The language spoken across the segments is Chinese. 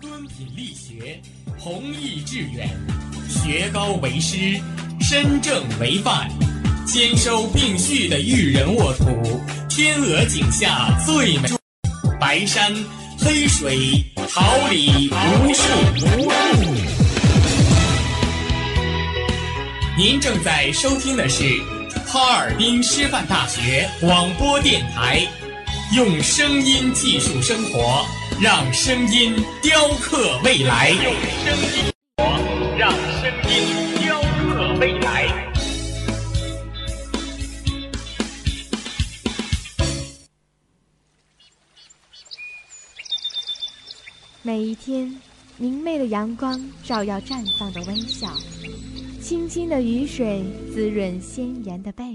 敦品力学，弘毅致远，学高为师，身正为范，兼收并蓄的育人沃土，天鹅颈下最美。白山黑水，桃李无数无数。您正在收听的是哈尔滨师范大学广播电台，用声音技术生活，让声音雕刻未来。用声音活，让声音雕刻未来。每一天，明媚的阳光照耀绽放的微笑，清新的雨水滋润鲜艳的背。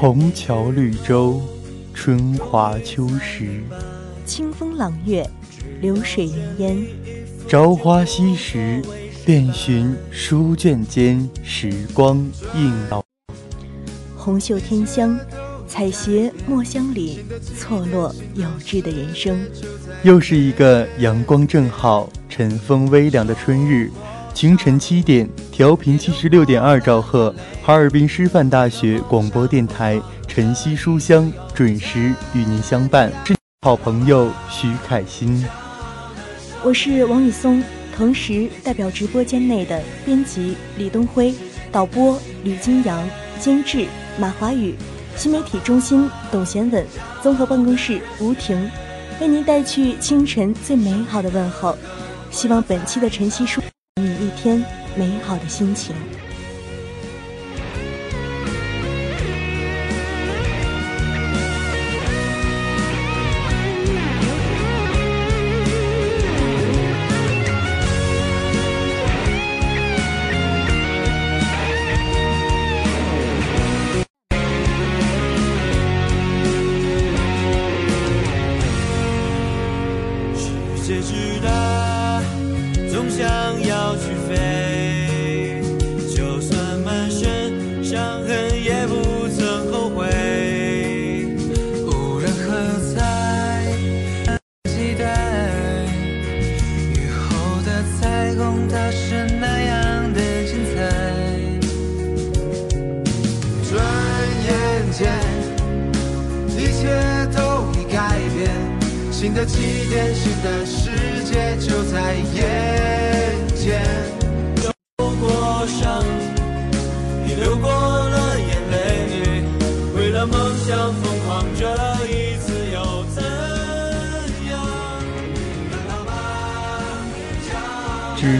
红桥绿洲，春华秋实，清风朗月，流水云烟，朝花夕拾，遍寻书卷间时光映老。红袖添香，采撷墨香里错落有致的人生。又是一个阳光正好、晨风微凉的春日，清晨七点，调频七十六点二兆赫，哈尔滨师范大学广播电台晨曦书香准时与您相伴。是好朋友徐凯欣，我是王宇松，同时代表直播间内的编辑李东辉、导播吕金阳、监制马华宇、新媒体中心董贤稳、综合办公室吴婷，为您带去清晨最美好的问候。希望本期的晨曦书一天美好的心情。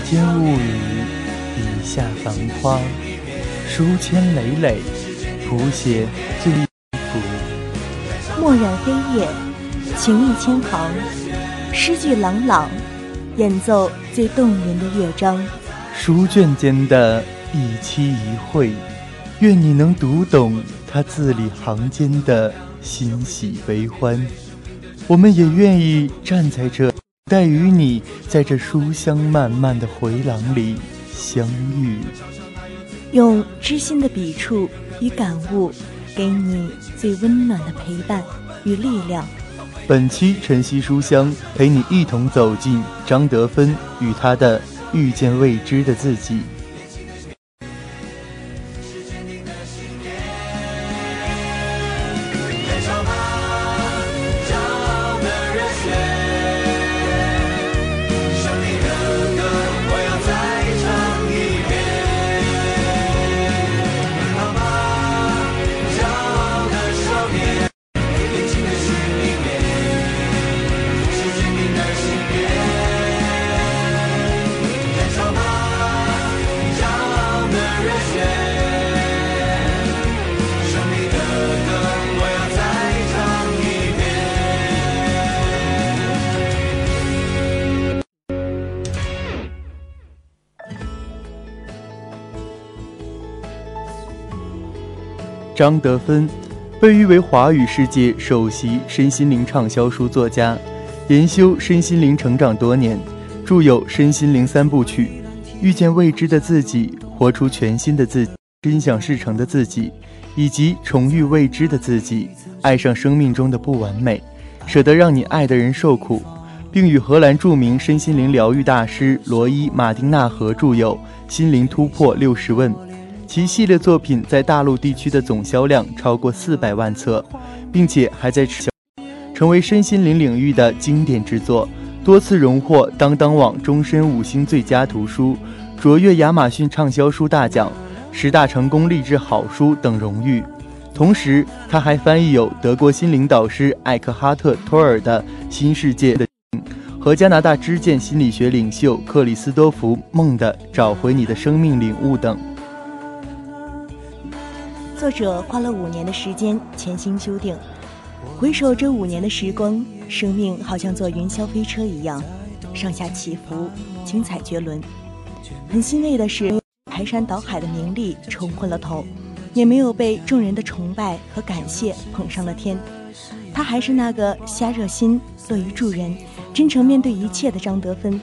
指尖物语，笔下繁花，书签累累，谱写最幸福。墨染黑夜，情意千行，诗句朗朗，演奏最动人的乐章。书卷间的一期一会，愿你能读懂他字里行间的欣喜悲欢。我们也愿意站在这，待与你在这书香漫漫的回廊里相遇。用知心的笔触与感悟，给你最温暖的陪伴与力量。本期晨曦书香陪你一同走进张德芬与他的遇见未知的自己。张德芬，被誉为华语世界首席身心灵畅销书作家，研修身心灵成长多年，著有《身心灵三部曲》：遇见未知的自己，活出全新的自己，心想事成的自己，以及重遇未知的自己，爱上生命中的不完美，舍得让你爱的人受苦。并与荷兰著名身心灵疗愈大师罗伊·马丁纳合著有《心灵突破六十问》，其系列作品在大陆地区的总销量超过四百万册，并且还在成为身心灵领域的经典之作，多次荣获当当网终身五星最佳图书、卓越亚马逊畅销书大奖、十大成功励志好书等荣誉。同时，他还翻译有德国心灵导师艾克哈特·托尔的《新世界》的。和加拿大知见心理学领袖克里斯多福·梦的《找回你的生命领悟》等。作者花了五年的时间潜心修订。回首这五年的时光，生命好像坐云霄飞车一样，上下起伏，精彩绝伦。很欣慰的是，排山倒海的名利冲昏了头，也没有被众人的崇拜和感谢捧上了天。他还是那个瞎热心、乐于助人。真诚面对一切的张德芬，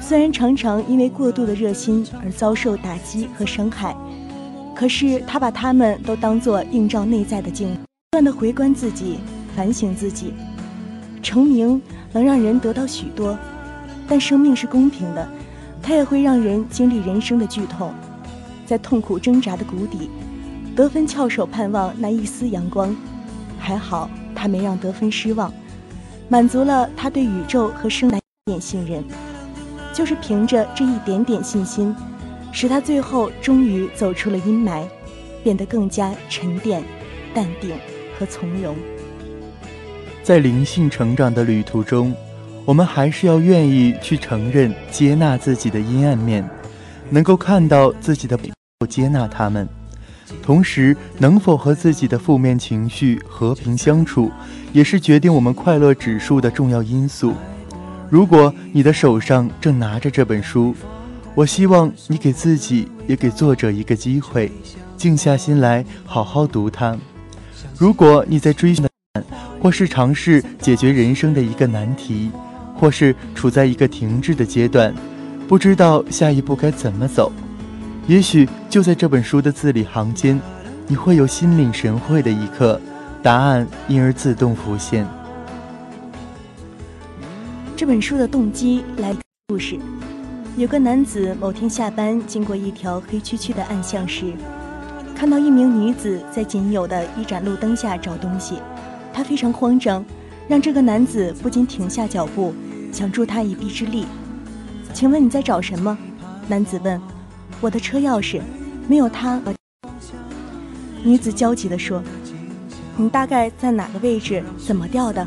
虽然常常因为过度的热心而遭受打击和伤害，可是他把他们都当作映照内在的镜，不断的回观自己，反省自己。成名能让人得到许多，但生命是公平的，它也会让人经历人生的剧痛。在痛苦挣扎的谷底，得分翘首盼望那一丝阳光，还好他没让得分失望。满足了他对宇宙和生来点信任，就是凭着这一点点信心，使他最后终于走出了阴霾，变得更加沉淀、淡定和从容。在灵性成长的旅途中，我们还是要愿意去承认、接纳自己的阴暗面，能够看到自己的不接纳他们。同时，能否和自己的负面情绪和平相处，也是决定我们快乐指数的重要因素。如果你的手上正拿着这本书，我希望你给自己也给作者一个机会，静下心来好好读它。如果你在追寻，或是尝试解决人生的一个难题，或是处在一个停滞的阶段，不知道下一步该怎么走。也许就在这本书的字里行间，你会有心领神会的一刻，答案因而自动浮现。这本书的动机来故事：有个男子某天下班经过一条黑黢黢的暗巷时，看到一名女子在仅有的一盏路灯下找东西，他非常慌张，让这个男子不禁停下脚步，想助他一臂之力。请问你在找什么？男子问。我的车钥匙，没有它。女子焦急地说：“你大概在哪个位置？怎么掉的？”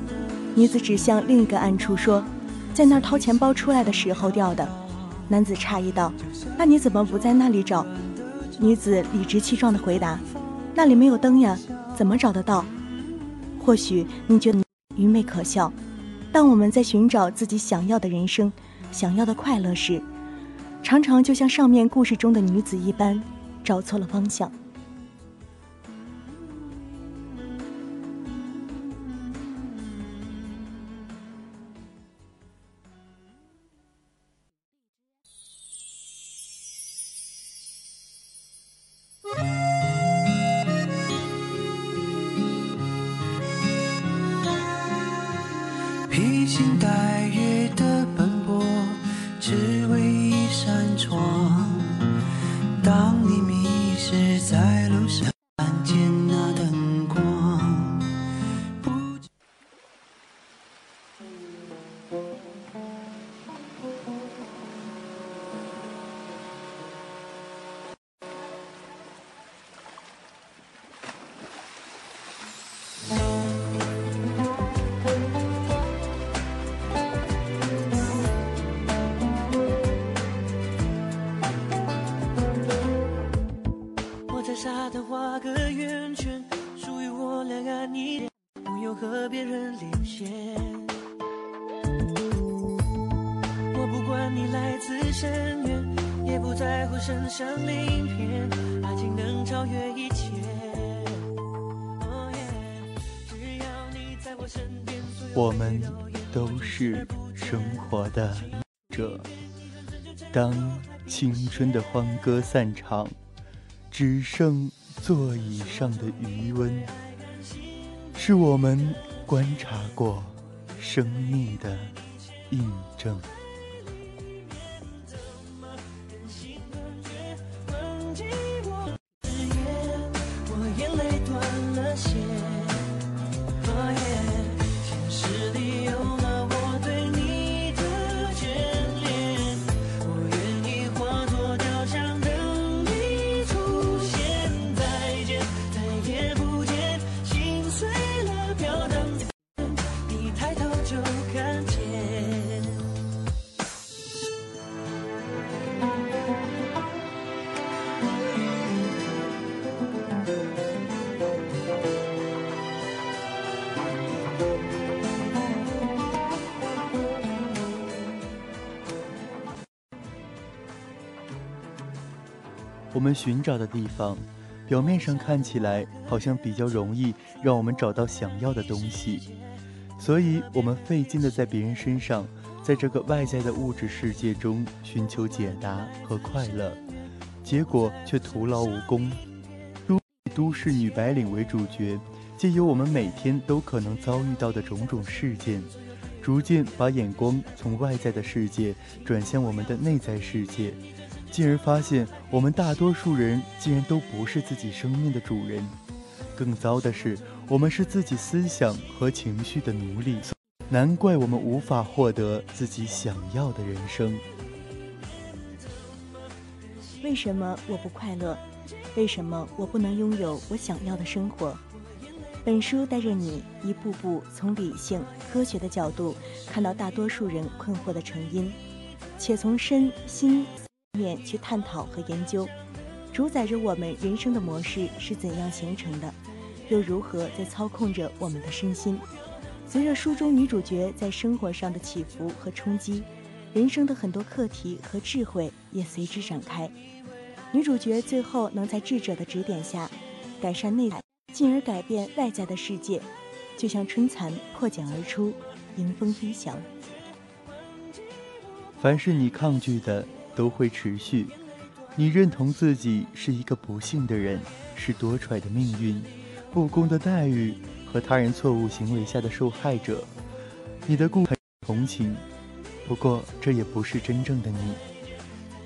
女子指向另一个暗处说：“在那儿掏钱包出来的时候掉的。”男子诧异道：“那你怎么不在那里找？”女子理直气壮地回答：“那里没有灯呀，怎么找得到？”或许你觉得愚昧可笑，但我们在寻找自己想要的人生、想要的快乐时。常常就像上面故事中的女子一般，找错了方向。披星戴月的奔波只为一扇人鳞片，爱情能超越一切。我们都是生活的者，当青春的欢歌散场，只剩座椅上的余温，是我们观察过生命的印证。我们寻找的地方，表面上看起来好像比较容易让我们找到想要的东西，所以我们费劲的在别人身上，在这个外在的物质世界中寻求解答和快乐，结果却徒劳无功。如都市女白领为主角，借由我们每天都可能遭遇到的种种事件，逐渐把眼光从外在的世界转向我们的内在世界。进而发现，我们大多数人竟然都不是自己生命的主人。更糟的是，我们是自己思想和情绪的奴隶。难怪我们无法获得自己想要的人生。为什么我不快乐？为什么我不能拥有我想要的生活？本书带着你一步步从理性、科学的角度看到大多数人困惑的成因，且从身心。面去探讨和研究，主宰着我们人生的模式是怎样形成的，又如何在操控着我们的身心？随着书中女主角在生活上的起伏和冲击，人生的很多课题和智慧也随之展开。女主角最后能在智者的指点下改善内在，进而改变外在的世界，就像春蚕破茧而出，迎风飞翔。凡是你抗拒的。都会持续。你认同自己是一个不幸的人，是多舛的命运、不公的待遇和他人错误行为下的受害者。你的故很同情，不过这也不是真正的你。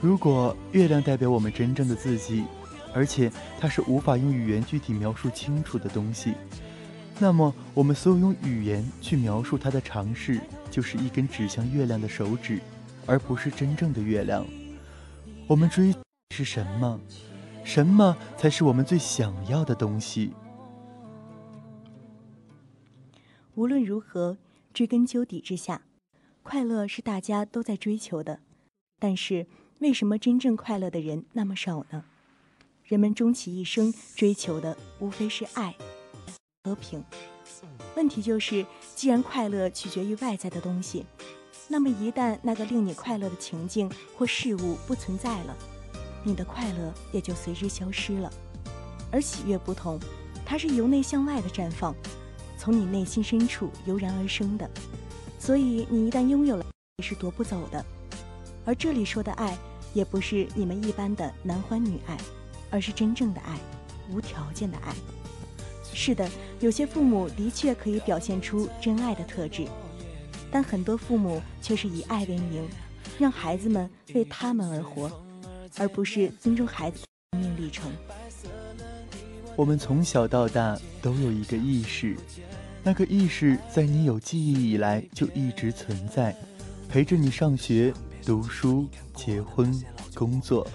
如果月亮代表我们真正的自己，而且它是无法用语言具体描述清楚的东西，那么我们所有用语言去描述它的尝试，就是一根指向月亮的手指。而不是真正的月亮。我们追是什么？什么才是我们最想要的东西？无论如何，追根究底之下，快乐是大家都在追求的。但是，为什么真正快乐的人那么少呢？人们终其一生追求的无非是爱、和平。问题就是，既然快乐取决于外在的东西。那么，一旦那个令你快乐的情境或事物不存在了，你的快乐也就随之消失了。而喜悦不同，它是由内向外的绽放，从你内心深处油然而生的。所以，你一旦拥有了，你是夺不走的。而这里说的爱，也不是你们一般的男欢女爱，而是真正的爱，无条件的爱。是的，有些父母的确可以表现出真爱的特质。但很多父母却是以爱为名，让孩子们为他们而活，而不是尊重孩子的生命历程。我们从小到大都有一个意识，那个意识在你有记忆以来就一直存在，陪着你上学、读书、结婚、工作。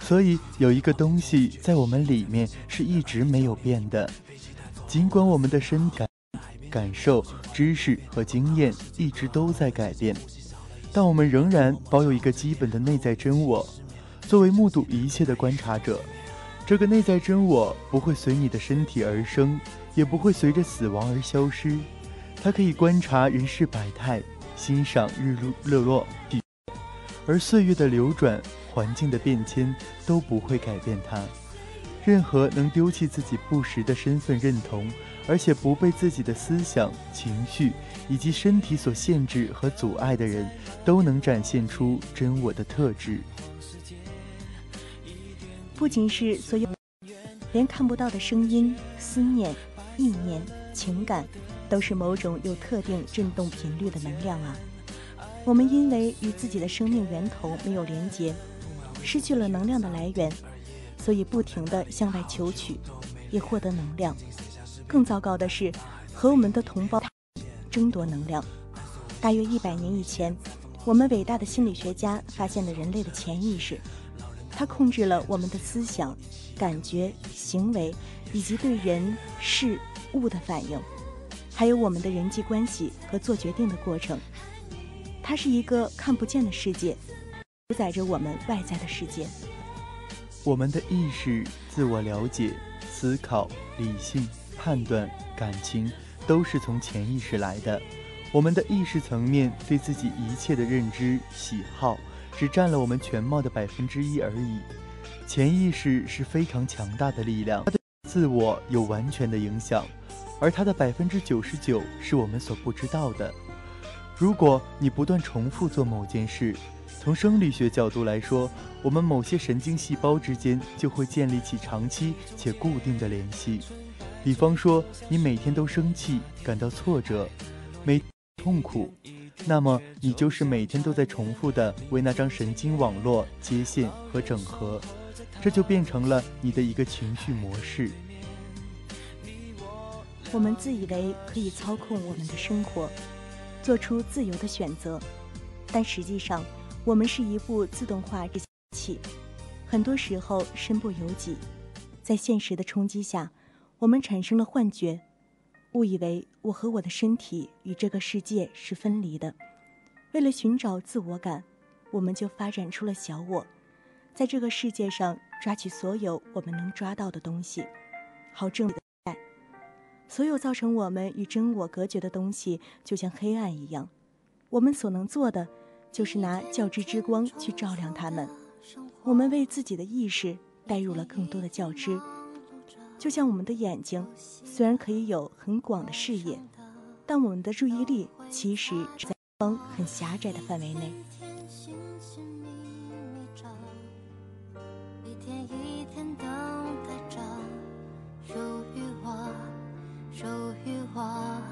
所以有一个东西在我们里面是一直没有变的，尽管我们的身体。感受、知识和经验一直都在改变，但我们仍然保有一个基本的内在真我。作为目睹一切的观察者，这个内在真我不会随你的身体而生，也不会随着死亡而消失。它可以观察人世百态，欣赏日落日落，而岁月的流转、环境的变迁都不会改变它。任何能丢弃自己不实的身份认同。而且不被自己的思想、情绪以及身体所限制和阻碍的人，都能展现出真我的特质。不仅是所有，连看不到的声音、思念、意念、情感，都是某种有特定振动频率的能量啊！我们因为与自己的生命源头没有连接，失去了能量的来源，所以不停地向外求取，以获得能量。更糟糕的是，和我们的同胞争夺能量。大约一百年以前，我们伟大的心理学家发现了人类的潜意识。它控制了我们的思想、感觉、行为，以及对人事物的反应，还有我们的人际关系和做决定的过程。它是一个看不见的世界，主宰着我们外在的世界。我们的意识、自我了解、思考、理性、判断、感情，都是从潜意识来的。我们的意识层面对自己一切的认知、喜好。只占了我们全貌的百分之一而已。潜意识是非常强大的力量，它对自我有完全的影响，而它的百分之九十九是我们所不知道的。如果你不断重复做某件事，从生理学角度来说，我们某些神经细胞之间就会建立起长期且固定的联系。比方说，你每天都生气、感到挫折、每痛苦。那么你就是每天都在重复的为那张神经网络接线和整合，这就变成了你的一个情绪模式。我们自以为可以操控我们的生活，做出自由的选择，但实际上我们是一部自动化机器，很多时候身不由己。在现实的冲击下，我们产生了幻觉。误以为我和我的身体与这个世界是分离的，为了寻找自我感，我们就发展出了小我，在这个世界上抓取所有我们能抓到的东西，好证明爱。所有造成我们与真我隔绝的东西，就像黑暗一样，我们所能做的，就是拿教知之光去照亮它们。我们为自己的意识带入了更多的教知。就像我们的眼睛，虽然可以有很广的视野，但我们的注意力其实只在方很狭窄的范围内。一天一天等待着属于我，属于我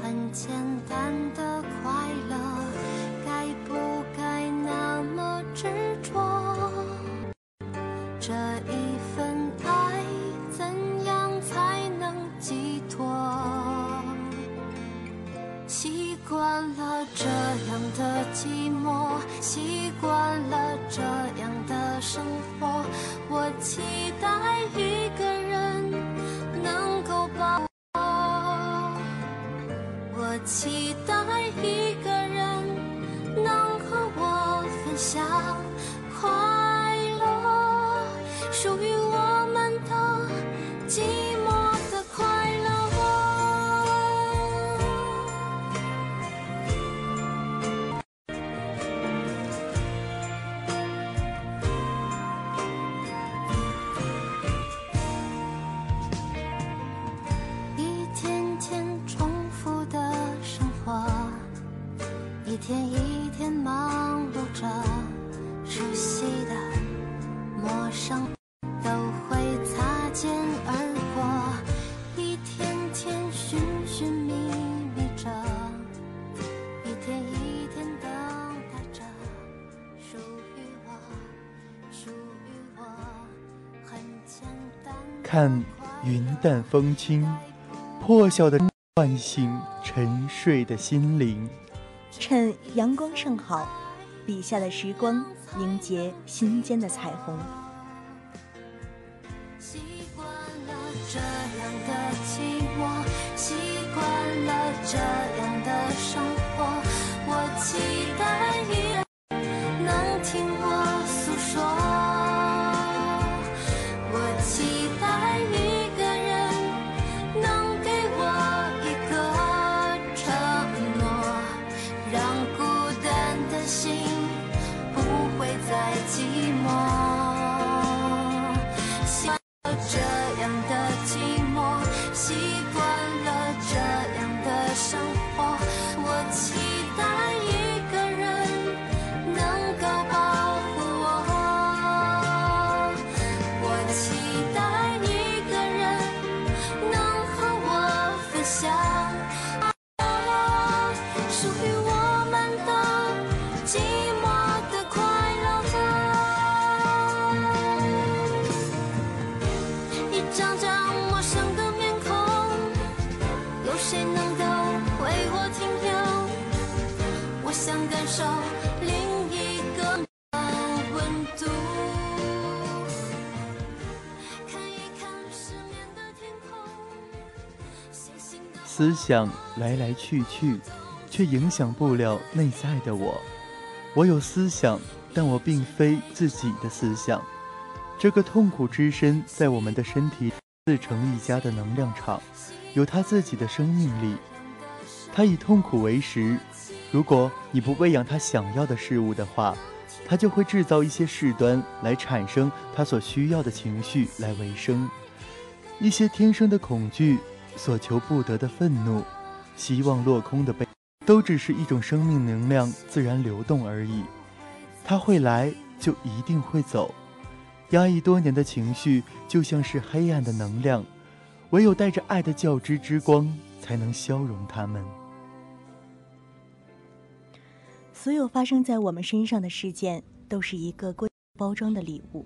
很简单的快了这样的寂寞，习惯了这样的生活，我期待一个人一天一天忙碌着熟悉的陌生都会擦肩而过一天天寻寻觅觅着一天一天等待着属于我属于我很简单。看云淡风轻破晓的唤醒沉睡的心灵。趁阳光尚好，笔下的时光凝结心间的彩虹。习惯了这样的寂寞，习惯了这思想来来去去，却影响不了内在的我。我有思想，但我并非自己的思想。这个痛苦之身在我们的身体自成一家的能量场，有它自己的生命力。它以痛苦为食，如果你不喂养它想要的事物的话，它就会制造一些事端来产生它所需要的情绪来维生。一些天生的恐惧，所求不得的愤怒，希望落空的悲，都只是一种生命能量自然流动而已。它会来，就一定会走。压抑多年的情绪，就像是黑暗的能量，唯有带着爱的教之之光，才能消融它们。所有发生在我们身上的事件，都是一个贵包装的礼物。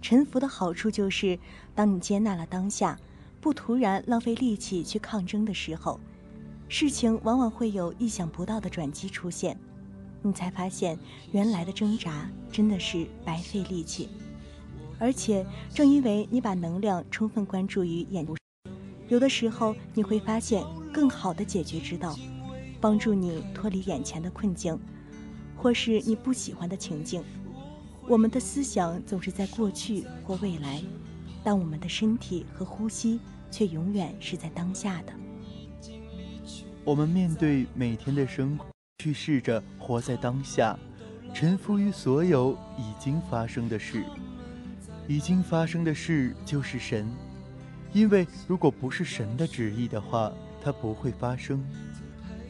沉浮的好处就是，当你接纳了当下，不突然浪费力气去抗争的时候，事情往往会有意想不到的转机出现，你才发现原来的挣扎真的是白费力气。而且，正因为你把能量充分关注于眼，有的时候你会发现更好的解决之道，帮助你脱离眼前的困境，或是你不喜欢的情境。我们的思想总是在过去或未来，但我们的身体和呼吸却永远是在当下的。我们面对每天的生活，去试着活在当下，臣服于所有已经发生的事。已经发生的事就是神，因为如果不是神的旨意的话，它不会发生。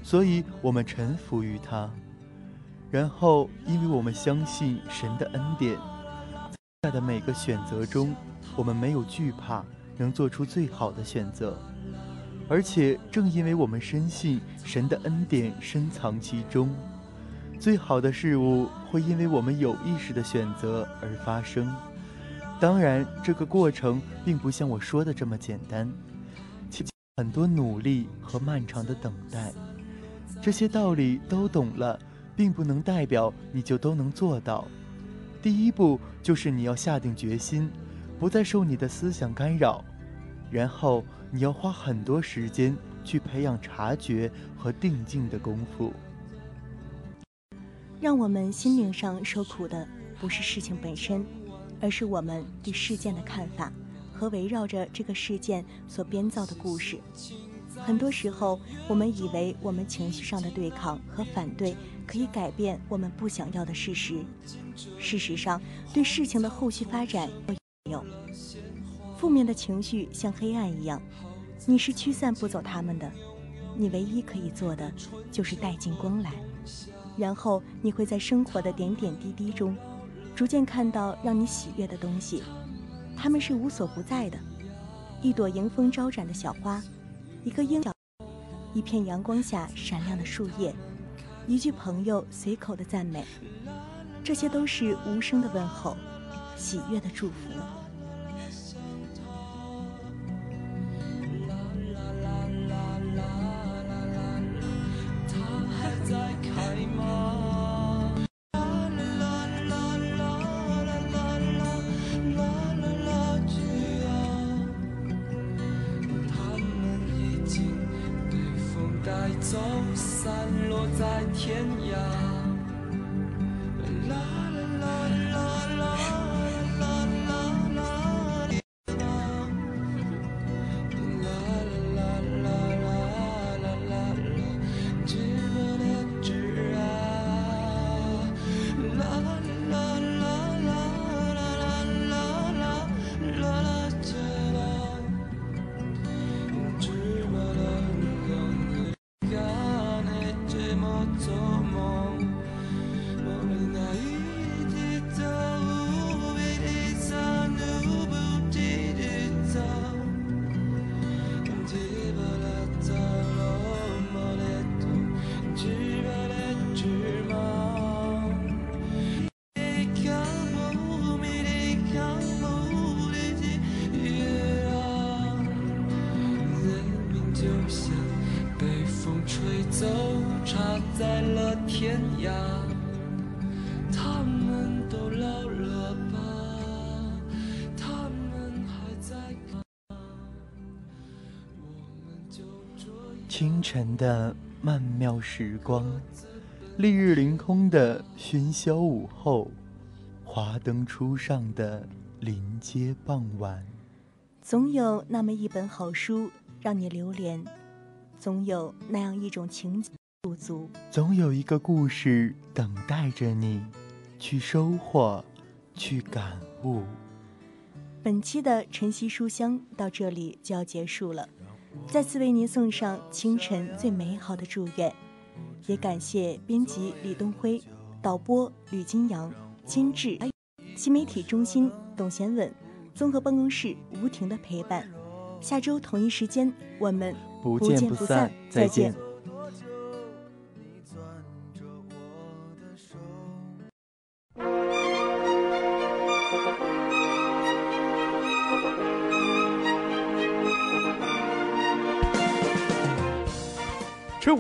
所以我们臣服于它，然后因为我们相信神的恩典，在的每个选择中，我们没有惧怕，能做出最好的选择。而且正因为我们深信神的恩典深藏其中，最好的事物会因为我们有意识的选择而发生。当然，这个过程并不像我说的这么简单，其很多努力和漫长的等待。这些道理都懂了，并不能代表你就都能做到。第一步就是你要下定决心，不再受你的思想干扰，然后你要花很多时间去培养察觉和定静的功夫。让我们心灵上受苦的，不是事情本身。而是我们对事件的看法和围绕着这个事件所编造的故事。很多时候，我们以为我们情绪上的对抗和反对可以改变我们不想要的事实。事实上，对事情的后续发展。负面的情绪像黑暗一样，你是驱散不走它们的。你唯一可以做的就是带进光来，然后你会在生活的点点滴滴中。逐渐看到让你喜悦的东西，它们是无所不在的。一朵迎风招展的小花，一个鹰，一片阳光下闪亮的树叶，一句朋友随口的赞美，这些都是无声的问候，喜悦的祝福。走晨的曼妙时光，丽日凌空的喧嚣午后，华灯初上的临街傍晚。总有那么一本好书让你流连，总有那样一种情景驻足，总有一个故事等待着你，去收获，去感悟。本期的晨曦书香到这里就要结束了，再次为您送上清晨最美好的祝愿，也感谢编辑李东辉、导播吕金阳、监制新媒体中心董贤稳、综合办公室吴婷的陪伴。下周同一时间，我们不见不散再见